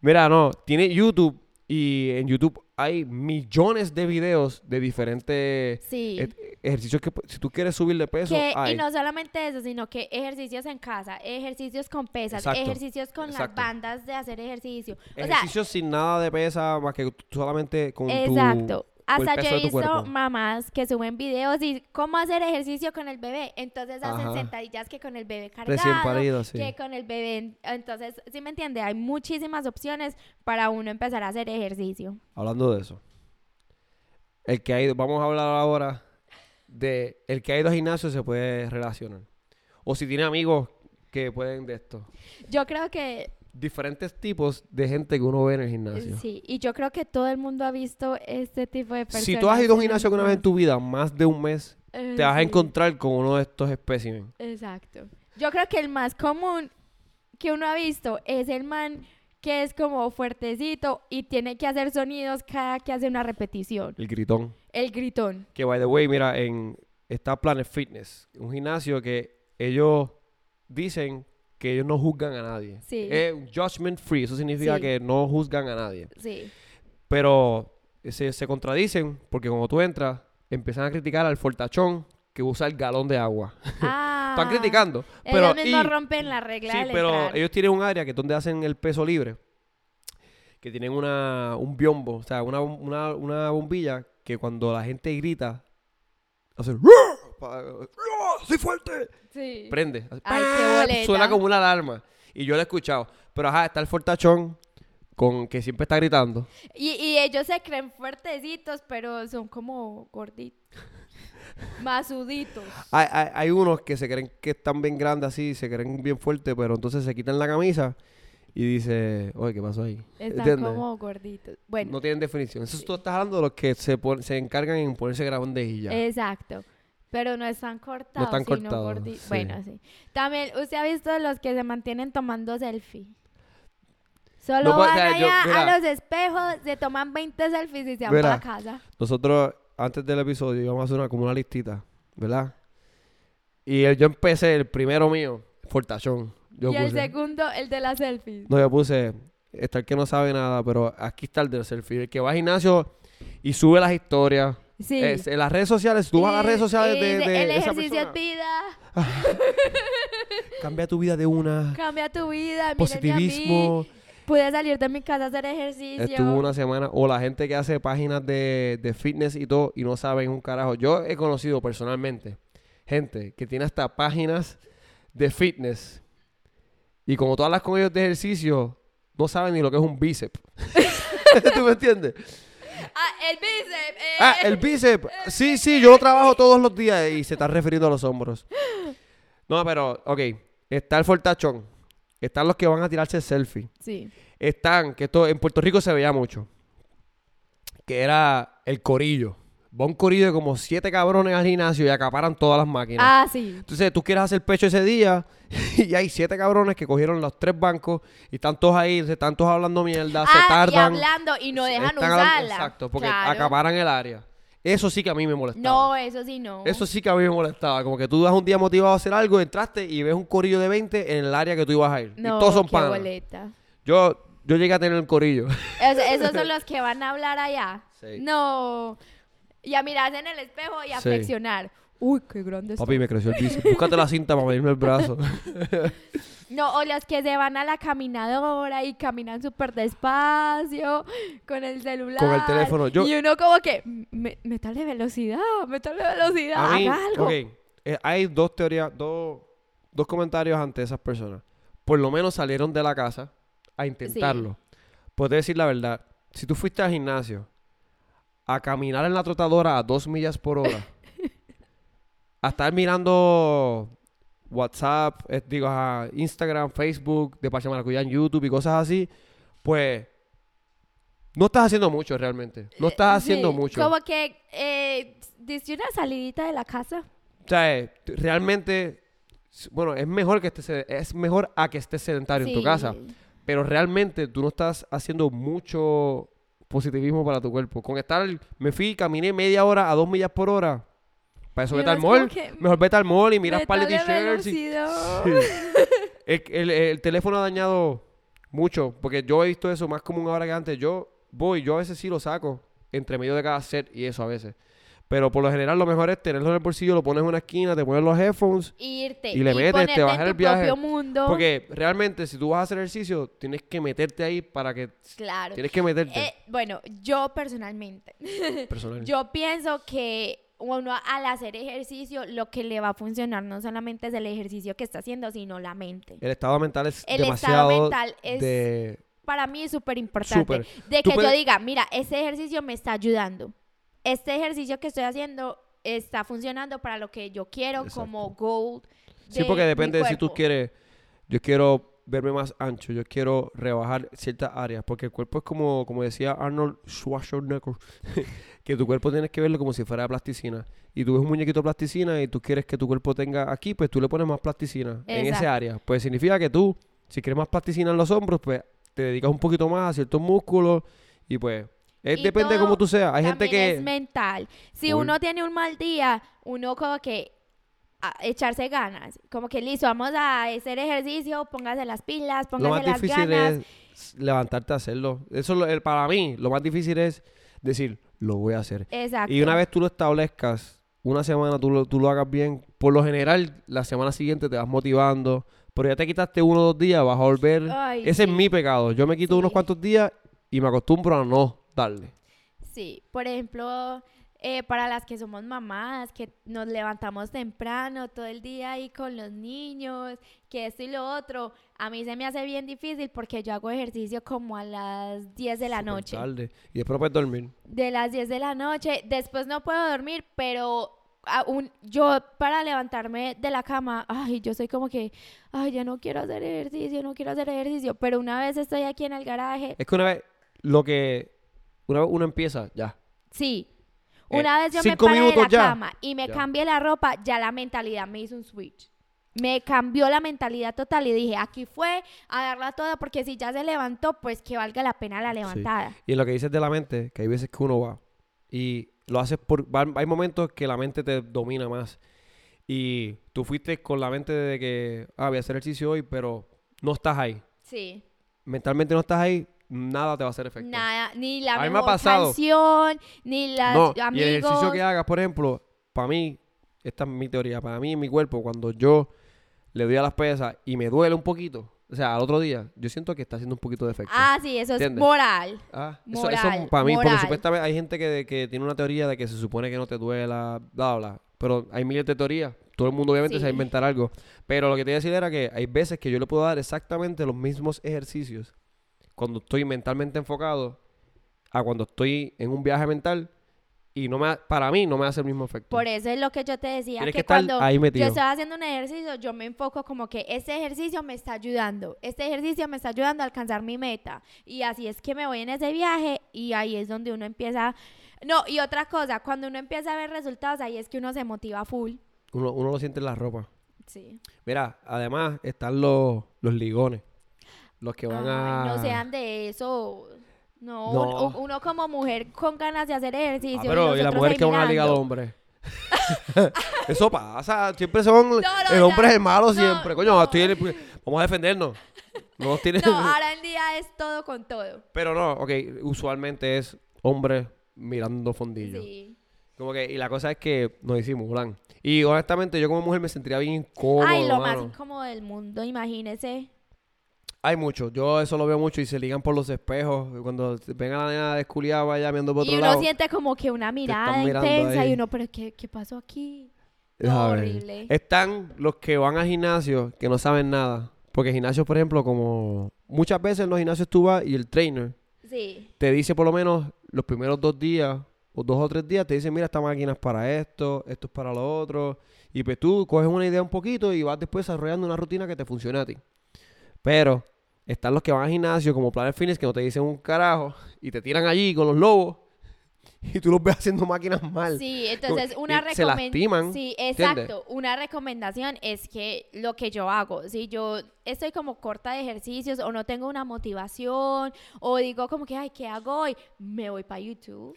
Speaker 2: Mira, no, tiene YouTube y en YouTube hay millones de videos de diferentes
Speaker 1: Sí.
Speaker 2: e- ejercicios que si tú quieres subir de peso,
Speaker 1: Que- y
Speaker 2: hay.
Speaker 1: no solamente eso, sino que ejercicios en casa, ejercicios con pesas,
Speaker 2: Exacto.
Speaker 1: ejercicios con
Speaker 2: Exacto.
Speaker 1: las bandas de hacer ejercicio. O sea,
Speaker 2: ejercicios sin nada de pesa, más que solamente con
Speaker 1: Exacto.
Speaker 2: tu...
Speaker 1: Hasta yo he visto mamás que suben videos y cómo hacer ejercicio con el bebé. Entonces hacen
Speaker 2: Ajá.
Speaker 1: sentadillas que con el bebé
Speaker 2: Recién
Speaker 1: cargado,
Speaker 2: parido, sí.
Speaker 1: que con el bebé. Entonces, ¿sí me entiende? Hay muchísimas opciones para uno empezar a hacer ejercicio.
Speaker 2: Hablando de eso. El que ha ido, vamos a hablar ahora de el que ha ido al gimnasio se puede relacionar. O si tiene amigos que pueden de esto.
Speaker 1: Yo creo que
Speaker 2: Diferentes tipos de gente que uno ve en el gimnasio.
Speaker 1: sí, y yo creo que todo el mundo ha visto este tipo de personas.
Speaker 2: Si tú has ido a un gimnasio alguna vez en tu vida, más de un mes,
Speaker 1: Eh,
Speaker 2: te vas a encontrar con uno de estos espécimen.
Speaker 1: Exacto. Yo creo que el más común que uno ha visto es el man que es como fuertecito y tiene que hacer sonidos cada que hace una repetición.
Speaker 2: El gritón.
Speaker 1: El gritón.
Speaker 2: Que, by the way, mira, en está Planet Fitness, un gimnasio que ellos dicen que ellos no juzgan a nadie.
Speaker 1: Sí.
Speaker 2: Es judgment free, eso significa
Speaker 1: Sí.
Speaker 2: que no juzgan a nadie.
Speaker 1: Sí.
Speaker 2: Pero se, se contradicen porque cuando tú entras, empiezan a criticar al fortachón que usa el galón de agua.
Speaker 1: Ah.
Speaker 2: Están criticando. Pero,
Speaker 1: Ellos mismos
Speaker 2: y-
Speaker 1: rompen la regla
Speaker 2: sí, pero
Speaker 1: entrar.
Speaker 2: ellos tienen un área que es donde hacen el peso libre. Que tienen una, un biombo, o sea, una, una, una bombilla que cuando la gente grita, hace "¡Ruah! ¡Soy fuerte!
Speaker 1: Sí.
Speaker 2: Prende. Suena como una alarma. Y yo lo he escuchado. Pero ajá, está el fortachón con que siempre está gritando.
Speaker 1: Y, y ellos se creen fuertecitos, pero son como gorditos. Masuditos.
Speaker 2: Hay, hay, hay unos que se creen que están bien grandes así, se creen bien fuertes, pero entonces se quitan la camisa y dice, oye, ¿qué pasó ahí?
Speaker 1: Están
Speaker 2: ¿Entiendes?
Speaker 1: como gorditos. Bueno,
Speaker 2: No tienen definición. Eso tú estás hablando de los que se, encargan en ponerse grandes y ya.
Speaker 1: exacto. Pero no están cortados,
Speaker 2: están
Speaker 1: sino
Speaker 2: cortados,
Speaker 1: gordi-
Speaker 2: sí.
Speaker 1: Bueno, sí. También, ¿usted ha visto los que se mantienen tomando selfie? Solo
Speaker 2: No, pues,
Speaker 1: van
Speaker 2: o sea, yo-
Speaker 1: allá
Speaker 2: mira.
Speaker 1: a los espejos, se toman 20 selfies y se van para casa.
Speaker 2: Nosotros, antes del episodio, íbamos a hacer una, como una listita, ¿verdad? Y el- yo empecé, el primero mío, Fortachón. Yo
Speaker 1: y el segundo, el de las selfies.
Speaker 2: No, yo puse, está el que no sabe nada, pero aquí está el del selfie. El que va al gimnasio y sube las historias.
Speaker 1: Sí.
Speaker 2: Es- en las redes sociales, tú vas a las redes sociales de, de
Speaker 1: El
Speaker 2: esa
Speaker 1: ejercicio es vida,
Speaker 2: Cambia tu vida de una.
Speaker 1: cambia tu vida.
Speaker 2: Positivismo.
Speaker 1: Pude salir de mi casa a hacer ejercicio.
Speaker 2: Estuvo una semana. O la gente que hace páginas de, de fitness y todo y no saben un carajo. Yo he conocido personalmente gente que tiene hasta páginas de fitness. Y como tú hablas con ellos de ejercicio, no saben ni lo que es un bíceps. ¿Tú me entiendes?
Speaker 1: El bíceps. eh.
Speaker 2: Ah, el bíceps. Sí, sí, yo lo trabajo todos los días y se está refiriendo a los hombros. No, pero, ok. Está el fortachón. Están los que van a tirarse selfie.
Speaker 1: Sí.
Speaker 2: Están, que esto en Puerto Rico se veía mucho. Que era el corillo. Va un corillo de como siete cabrones al gimnasio y acaparan todas las máquinas.
Speaker 1: Ah, sí.
Speaker 2: Entonces tú quieres hacer pecho ese día y hay siete cabrones que cogieron los tres bancos y están todos ahí, se están todos hablando mierda, se
Speaker 1: ah,
Speaker 2: tardan.
Speaker 1: y hablando y no dejan usarla.
Speaker 2: Exacto, porque
Speaker 1: Claro.
Speaker 2: acaparan el área. Eso sí que a mí me molestaba.
Speaker 1: No, eso sí no.
Speaker 2: Eso sí que a mí me molestaba. Como que tú vas un día motivado a hacer algo, entraste y ves un corillo de 20 en el área que tú ibas a ir.
Speaker 1: no,
Speaker 2: y todos son panas. Yo, yo llegué a tener el corillo.
Speaker 1: Es- esos son los que van a hablar allá.
Speaker 2: Sí.
Speaker 1: No. Y a mirarse en el espejo y a
Speaker 2: Sí.
Speaker 1: flexionar. Uy, qué grande
Speaker 2: Papi, me creció el bíceps. Búscate la cinta para medirme el brazo.
Speaker 1: No, o los que se van a la caminadora y caminan súper despacio con el celular.
Speaker 2: Con el teléfono. Yo-
Speaker 1: Y uno como que, "Me- métale velocidad, métale velocidad,
Speaker 2: A mí,
Speaker 1: haga algo.
Speaker 2: ok, eh, hay dos teorías, dos, dos comentarios ante esas personas. Por lo menos salieron de la casa a intentarlo. Puedes decir la verdad. Si tú fuiste al gimnasio a caminar en la trotadora a dos millas por hora, a estar mirando WhatsApp, eh, digo, a Instagram, Facebook, de Pacha Maracuyá en YouTube y cosas así, pues no estás haciendo mucho realmente. No estás haciendo
Speaker 1: Sí,
Speaker 2: mucho.
Speaker 1: Como que, eh, diste una salidita de la casa.
Speaker 2: O sea, eh, realmente, bueno, es mejor que estés, es mejor a que estés sedentario en tu casa, pero realmente tú no estás haciendo mucho positivismo para tu cuerpo. Con estar, me fui, caminé media hora a dos millas por hora. Para eso vete al mall. Mejor vete al mall y miras par de t-shirts. y- el, el- el teléfono ha dañado mucho, porque yo he visto eso más común ahora que antes. Yo voy, yo a veces sí lo saco entre medio de cada set y eso a veces. Pero por lo general lo mejor es tenerlo en el bolsillo, lo pones en una esquina, te pones los headphones
Speaker 1: Y irte.
Speaker 2: Y le metes, te bajas
Speaker 1: en
Speaker 2: el viaje.
Speaker 1: mundo.
Speaker 2: Porque realmente si tú vas a hacer ejercicio, tienes que meterte ahí para que...
Speaker 1: Claro.
Speaker 2: Tienes que meterte.
Speaker 1: Eh, bueno, yo personalmente,
Speaker 2: personal.
Speaker 1: yo pienso que uno al hacer ejercicio, lo que le va a funcionar no solamente es el ejercicio que está haciendo, sino la mente.
Speaker 2: El estado mental es
Speaker 1: El
Speaker 2: demasiado
Speaker 1: estado mental es
Speaker 2: de...
Speaker 1: para mí es súper importante. De que
Speaker 2: puedes-
Speaker 1: yo diga, mira, este ejercicio me está ayudando. Este ejercicio que estoy haciendo está funcionando para lo que yo quiero
Speaker 2: Exacto.
Speaker 1: como goal.
Speaker 2: Sí,
Speaker 1: de
Speaker 2: porque
Speaker 1: mi
Speaker 2: depende de si tú quieres... Yo quiero verme más ancho, yo quiero rebajar ciertas áreas, porque el cuerpo es como, como decía Arnold Schwarzenegger, que tu cuerpo tienes que verlo como si fuera plasticina. Y tú ves un muñequito de plasticina y tú quieres que tu cuerpo tenga aquí, pues tú le pones más plasticina en ese
Speaker 1: Exacto.
Speaker 2: área. Pues significa que tú, si quieres más plasticina en los hombros, pues te dedicas un poquito más a ciertos músculos y pues... es- depende de cómo tú seas. Hay gente
Speaker 1: También
Speaker 2: que...
Speaker 1: es mental. Si uno tiene un mal día, uno como que echarse ganas. Como que listo, vamos a hacer ejercicio, póngase las pilas,
Speaker 2: Lo
Speaker 1: póngase
Speaker 2: más
Speaker 1: las
Speaker 2: difícil
Speaker 1: ganas.
Speaker 2: es levantarte a hacerlo. Eso es lo- para mí, lo más difícil es decir, lo voy a hacer.
Speaker 1: Exacto.
Speaker 2: Y una vez tú lo establezcas, una semana tú lo, tú lo hagas bien, por lo general, la semana siguiente te vas motivando. Pero ya te quitaste uno o dos días, vas a volver.
Speaker 1: Ay,
Speaker 2: Ese
Speaker 1: sí.
Speaker 2: es mi pecado. Yo me quito
Speaker 1: Sí.
Speaker 2: unos cuantos días y me acostumbro a no darle.
Speaker 1: Sí, por ejemplo, eh, para las que somos mamás, que nos levantamos temprano todo el día ahí con los niños, que esto y lo otro, a mí se me hace bien difícil porque yo hago ejercicio como a las 10 de la noche.
Speaker 2: tarde. Y después puedes dormir.
Speaker 1: De las 10 de la noche, después no puedo dormir, pero aún yo para levantarme de la cama, ay, yo soy como que, ay, ya no quiero hacer ejercicio, no quiero hacer ejercicio, pero una vez estoy aquí en el garaje,
Speaker 2: Es que una vez, lo que, una vez uno empieza, ya.
Speaker 1: sí.
Speaker 2: Eh,
Speaker 1: Una vez yo me
Speaker 2: cinco
Speaker 1: paré de la
Speaker 2: ya.
Speaker 1: cama y me
Speaker 2: Ya.
Speaker 1: cambié la ropa, ya la mentalidad me hizo un switch. Me cambió la mentalidad total y dije, aquí fue a darla toda porque si ya se levantó, pues que valga la pena la levantada.
Speaker 2: Y en lo que dices de la mente, que hay veces que uno va y lo haces por... va- Hay momentos que la mente te domina más. Y tú fuiste con la mente de que, ah, voy a hacer ejercicio hoy, pero no estás ahí.
Speaker 1: Sí.
Speaker 2: Mentalmente no estás ahí, nada te va a hacer efecto.
Speaker 1: Nada, ni la
Speaker 2: A mí me ha
Speaker 1: mejor
Speaker 2: pasado.
Speaker 1: canción, ni las
Speaker 2: No, y el
Speaker 1: amigos.
Speaker 2: ejercicio que hagas, por ejemplo, para mí, esta es mi teoría, para mí en mi cuerpo, cuando yo le doy a las pesas y me duele un poquito, o sea, al otro día, yo siento que está haciendo un poquito de efecto.
Speaker 1: Ah, sí, eso es moral.
Speaker 2: Ah, eso, eso
Speaker 1: moral,
Speaker 2: para mí, porque
Speaker 1: moral.
Speaker 2: supuestamente hay gente que, que tiene una teoría de que se supone que no te duela, bla, bla, pero hay miles de teorías. Todo el mundo obviamente se va a inventar algo. Pero lo que te iba a decir era que hay veces que yo le puedo dar exactamente los mismos ejercicios cuando estoy mentalmente enfocado a cuando estoy en un viaje mental y no me ha- para mí no me hace el mismo efecto.
Speaker 1: Por eso es lo que yo te decía,
Speaker 2: Tienes
Speaker 1: que,
Speaker 2: que
Speaker 1: cuando
Speaker 2: ahí
Speaker 1: yo estoy haciendo un ejercicio, yo me enfoco como que este ejercicio me está ayudando, este ejercicio me está ayudando a alcanzar mi meta. Y así es que me voy en ese viaje y ahí es donde uno empieza... No, y otra cosa, cuando uno empieza a ver resultados, ahí es que uno se motiva full.
Speaker 2: Uno, uno lo siente en la ropa.
Speaker 1: Sí.
Speaker 2: Mira, además están los, los ligones. Los que van
Speaker 1: Ay,
Speaker 2: a...
Speaker 1: no sean de eso. No,
Speaker 2: No.
Speaker 1: un- uno como mujer con ganas de hacer ejercicio.
Speaker 2: Ah, pero y
Speaker 1: nosotros
Speaker 2: mujeres
Speaker 1: ahí
Speaker 2: que van a ligar
Speaker 1: mirando.
Speaker 2: hombres. Eso pasa, siempre son.
Speaker 1: no,
Speaker 2: el hombre
Speaker 1: ya.
Speaker 2: es el malo
Speaker 1: No,
Speaker 2: siempre. Coño,
Speaker 1: no.
Speaker 2: estoy en- vamos a defendernos. No nos tiene-
Speaker 1: No, ahora en día es todo con todo.
Speaker 2: Pero no, ok, usualmente es hombre mirando fondillo.
Speaker 1: Sí.
Speaker 2: Como que, y la cosa es que nos disimulan. Y honestamente, yo como mujer me sentiría bien incómodo.
Speaker 1: Ay, lo más
Speaker 2: mano.
Speaker 1: incómodo del mundo, imagínese.
Speaker 2: Hay mucho, yo eso lo veo mucho y se ligan por los espejos. Cuando ven a la nena desculiada vaya viendo por otro
Speaker 1: Y uno
Speaker 2: lado.
Speaker 1: siente como que una mirada intensa
Speaker 2: ahí.
Speaker 1: y uno, pero ¿qué, qué pasó aquí?
Speaker 2: A ver.
Speaker 1: horrible.
Speaker 2: Están los que van al gimnasio que no saben nada. Porque gimnasios, por ejemplo, como muchas veces en los gimnasios tú vas y el trainer
Speaker 1: Sí.
Speaker 2: te dice por lo menos los primeros dos días o dos o tres días, te dice, mira, esta máquina es para esto, esto es para lo otro. Y pues tú coges una idea un poquito y vas después desarrollando una rutina que te funcione a ti. Pero están los que van al gimnasio como Planet Fitness que no te dicen un carajo y te tiran allí con los lobos y tú los ves haciendo máquinas mal.
Speaker 1: Sí, entonces una recomendación. Sí,
Speaker 2: ¿entiendes?
Speaker 1: exacto. Una recomendación es que lo que yo hago, si yo estoy como corta de ejercicios o no tengo una motivación o digo como que, ay, ¿qué hago hoy? Me voy para YouTube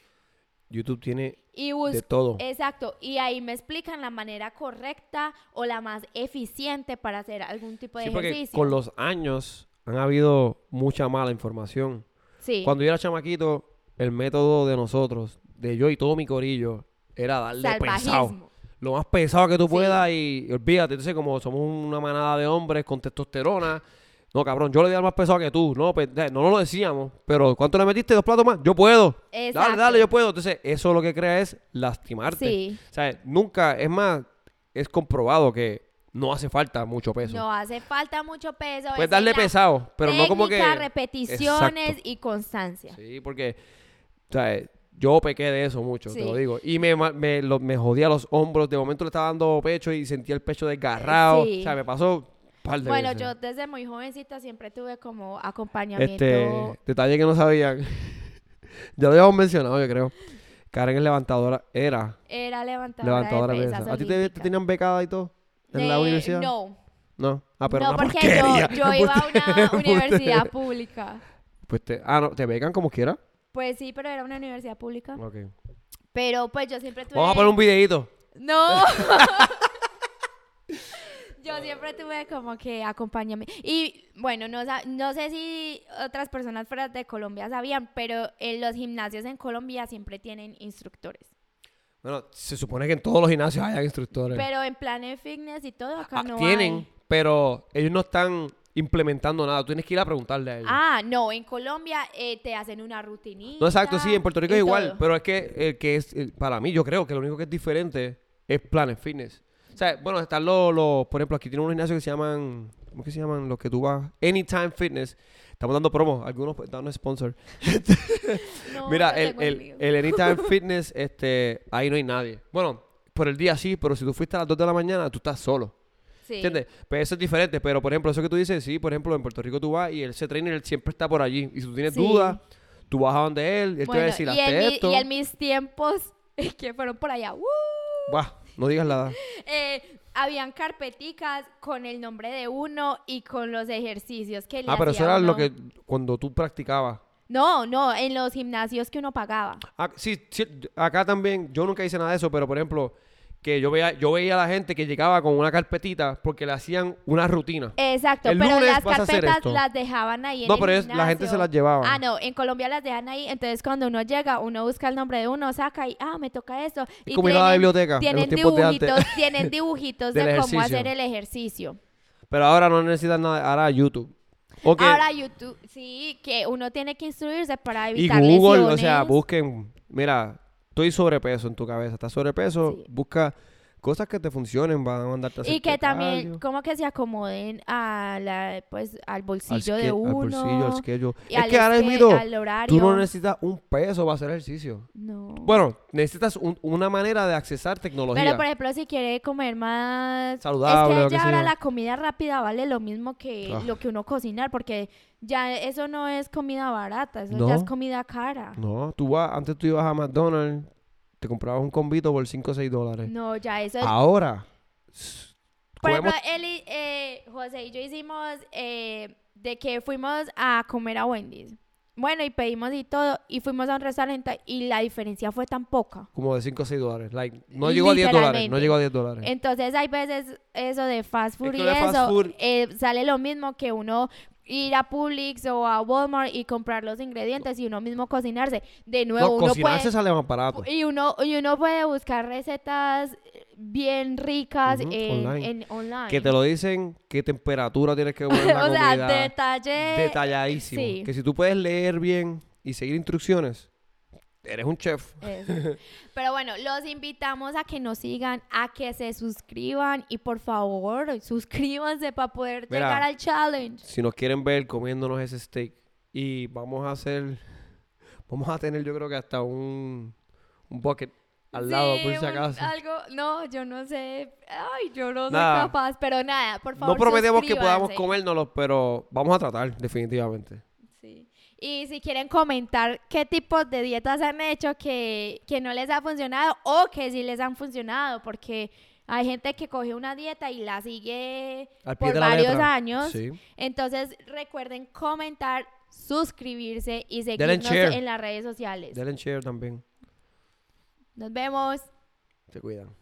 Speaker 2: YouTube tiene
Speaker 1: y
Speaker 2: de todo.
Speaker 1: Exacto, y ahí me explican la manera correcta o la más eficiente para hacer algún tipo de
Speaker 2: Sí, porque
Speaker 1: ejercicio.
Speaker 2: con los años han habido mucha mala información.
Speaker 1: Sí.
Speaker 2: Cuando yo era chamaquito, el método de nosotros, de yo y todo mi corillo, era darle pesado.
Speaker 1: Salvajismo.
Speaker 2: Lo más pesado que tú
Speaker 1: Sí.
Speaker 2: puedas y, y olvídate. Entonces, como somos una manada de hombres con testosterona, no, cabrón, yo le di al más pesado que tú. No, pues, no lo decíamos, pero ¿cuánto le metiste? ¿Dos platos más? Yo puedo. Dale,
Speaker 1: Exacto.
Speaker 2: dale, yo puedo. Entonces, eso lo que crea es lastimarte.
Speaker 1: Sí.
Speaker 2: O sea, nunca, es más, es comprobado que no hace falta mucho peso.
Speaker 1: No hace falta mucho peso.
Speaker 2: Puedes
Speaker 1: es
Speaker 2: darle pesado, pero no como que...
Speaker 1: repeticiones
Speaker 2: Exacto.
Speaker 1: y constancia.
Speaker 2: Sí, porque, o sea, yo pequé de eso mucho, te lo digo. Y me, me, lo- me jodía los hombros. De momento le estaba dando pecho y sentía el pecho desgarrado.
Speaker 1: Sí.
Speaker 2: O sea, me pasó un par de
Speaker 1: Bueno,
Speaker 2: veces.
Speaker 1: yo desde muy jovencita siempre tuve como acompañamiento.
Speaker 2: Este, detalle que no sabían. ya lo habíamos mencionado, yo creo. Karen es levantadora, era
Speaker 1: Era levantadora,
Speaker 2: levantadora
Speaker 1: de pesas.
Speaker 2: ¿A ti te, te tenían becada y todo? ¿En la
Speaker 1: Eh,
Speaker 2: universidad?
Speaker 1: No,
Speaker 2: No. Ah, pero
Speaker 1: no
Speaker 2: una
Speaker 1: porque
Speaker 2: porquería.
Speaker 1: yo, yo iba a una universidad pública.
Speaker 2: Pues te, ah, no, ¿te becan como quiera?
Speaker 1: Pues sí, pero era una universidad pública.
Speaker 2: Ok.
Speaker 1: Pero pues yo siempre tuve...
Speaker 2: Vamos a poner un videito.
Speaker 1: No. Yo siempre tuve como que acompáñame. Y bueno, no, no sé si otras personas fuera de Colombia sabían, pero en los gimnasios en Colombia siempre tienen instructores.
Speaker 2: Bueno, se supone que en todos los gimnasios hay instructores.
Speaker 1: Pero en Planet Fitness y todo acá
Speaker 2: Ah,
Speaker 1: no
Speaker 2: tienen,
Speaker 1: hay.
Speaker 2: pero ellos no están implementando nada. Tú tienes que ir a preguntarle a ellos.
Speaker 1: Ah, no, en Colombia eh, te hacen una rutinita.
Speaker 2: no, exacto, sí, en Puerto Rico
Speaker 1: y
Speaker 2: es igual.
Speaker 1: todo.
Speaker 2: Pero es que el que es, el- para mí, yo creo que lo único que es diferente es Planet Fitness. O sea, bueno, están los, los- por ejemplo, aquí tienen un gimnasio que se llaman, ¿cómo que se llaman? Los que tú vas, Anytime Fitness. Estamos dando promo, algunos pues, dan un sponsor.
Speaker 1: No,
Speaker 2: Mira, el, el, el Anytime Fitness, este, ahí no hay nadie. Bueno, por el día sí, pero si tú fuiste a las 2 de la mañana, tú estás solo.
Speaker 1: Sí.
Speaker 2: ¿Entiendes? Pero eso es diferente. Pero, por ejemplo, eso que tú dices, sí, por ejemplo, en Puerto Rico tú vas y ese trainer él siempre está por allí. Y si tú tienes
Speaker 1: Sí.
Speaker 2: dudas, tú vas a donde él, él te va a decir,
Speaker 1: y, en mi- y en mis tiempos, que fueron por allá, ¡uh!
Speaker 2: Buah, no digas nada.
Speaker 1: Eh, habían carpeticas con el nombre de uno y con los ejercicios que le
Speaker 2: Ah, pero eso era
Speaker 1: uno.
Speaker 2: lo que cuando tú practicabas.
Speaker 1: No, no, en los gimnasios que uno pagaba.
Speaker 2: Ah, sí, sí, acá también, yo nunca hice nada de eso, pero por ejemplo, que yo veía, yo veía a la gente que llegaba con una carpetita porque le hacían una rutina.
Speaker 1: Exacto,
Speaker 2: El
Speaker 1: pero
Speaker 2: lunes
Speaker 1: las carpetas las dejaban ahí en
Speaker 2: No,
Speaker 1: el
Speaker 2: pero es- la gente se las llevaba.
Speaker 1: Ah, no, en Colombia las dejan ahí, entonces cuando uno llega, uno busca el nombre de uno, saca y, ah, me toca esto.
Speaker 2: Es
Speaker 1: y
Speaker 2: como ir a la biblioteca en
Speaker 1: Tienen dibujitos, tienen dibujitos de cómo
Speaker 2: ejercicio.
Speaker 1: hacer el ejercicio.
Speaker 2: Pero ahora no necesitas nada, ahora YouTube. Ok.
Speaker 1: Ahora YouTube, sí, que uno tiene que instruirse para
Speaker 2: Y
Speaker 1: evitar
Speaker 2: Google,
Speaker 1: lesiones.
Speaker 2: o sea, busquen, mira, estoy sobrepeso en tu cabeza, estás sobrepeso,
Speaker 1: Sí.
Speaker 2: busca cosas que te funcionen, van a mandarte a hacer
Speaker 1: Y que también, como que se acomoden a la, pues, al
Speaker 2: al
Speaker 1: bolsillo de
Speaker 2: al
Speaker 1: uno.
Speaker 2: bolsillo, al schedule.
Speaker 1: y
Speaker 2: Es
Speaker 1: al
Speaker 2: que ahora
Speaker 1: este-
Speaker 2: mismo
Speaker 1: al
Speaker 2: tú no necesitas un peso para hacer ejercicio.
Speaker 1: No.
Speaker 2: Bueno, necesitas un- una manera de accesar tecnología.
Speaker 1: Pero, por ejemplo, si quiere comer más...
Speaker 2: Saludable
Speaker 1: Es que ya ahora la comida rápida vale lo mismo que
Speaker 2: Ah.
Speaker 1: lo que uno cocinar, porque ya eso no es comida barata, eso
Speaker 2: No.
Speaker 1: ya es comida cara.
Speaker 2: No, tú vas, antes tú ibas a McDonald's, te comprabas un convito por 5 o 6 dólares.
Speaker 1: No, ya eso es...
Speaker 2: Ahora,
Speaker 1: Por ejemplo, él y, eh, José y yo hicimos eh, de que fuimos a comer a Wendy's. Bueno, y pedimos y todo, y fuimos a un restaurante y la diferencia fue tan poca.
Speaker 2: como de 5 o 6 dólares. Like, no llegó a 10 dólares, no llegó a 10 dólares.
Speaker 1: Entonces hay veces eso de fast food
Speaker 2: que
Speaker 1: y eso
Speaker 2: food-
Speaker 1: eh, sale lo mismo que uno ir a Publix o a Walmart y comprar los ingredientes y uno mismo cocinarse. De nuevo,
Speaker 2: no,
Speaker 1: uno
Speaker 2: cocinarse
Speaker 1: puede...
Speaker 2: sale más barato.
Speaker 1: Y uno, y uno puede buscar recetas bien ricas
Speaker 2: Ujú,
Speaker 1: en,
Speaker 2: online.
Speaker 1: en online.
Speaker 2: Que te lo dicen, qué temperatura tienes que poner la
Speaker 1: o sea, detalle...
Speaker 2: detalladísimo.
Speaker 1: sí.
Speaker 2: Que si tú puedes leer bien y seguir instrucciones, eres un chef.
Speaker 1: Eso. Pero bueno, los invitamos a que nos sigan, a que se suscriban y por favor, suscríbanse para poder
Speaker 2: Mira.
Speaker 1: llegar al challenge.
Speaker 2: Si nos quieren ver comiéndonos ese steak y vamos a hacer, vamos a tener yo creo que hasta un, un bucket al lado
Speaker 1: Sí,
Speaker 2: por si
Speaker 1: un-
Speaker 2: acaso.
Speaker 1: algo, no, yo no sé. Ay, yo no soy
Speaker 2: Nada.
Speaker 1: capaz, pero nada, por favor.
Speaker 2: No prometemos que podamos comérnoslos, pero vamos a tratar definitivamente.
Speaker 1: Y si quieren comentar qué tipos de dietas han hecho que, que no les ha funcionado o que sí les han funcionado, porque hay gente que coge una dieta y la sigue por varios
Speaker 2: letra.
Speaker 1: años.
Speaker 2: Sí.
Speaker 1: Entonces recuerden comentar, suscribirse y seguirnos en las redes sociales.
Speaker 2: Denle share también.
Speaker 1: Nos vemos.
Speaker 2: Se cuidan.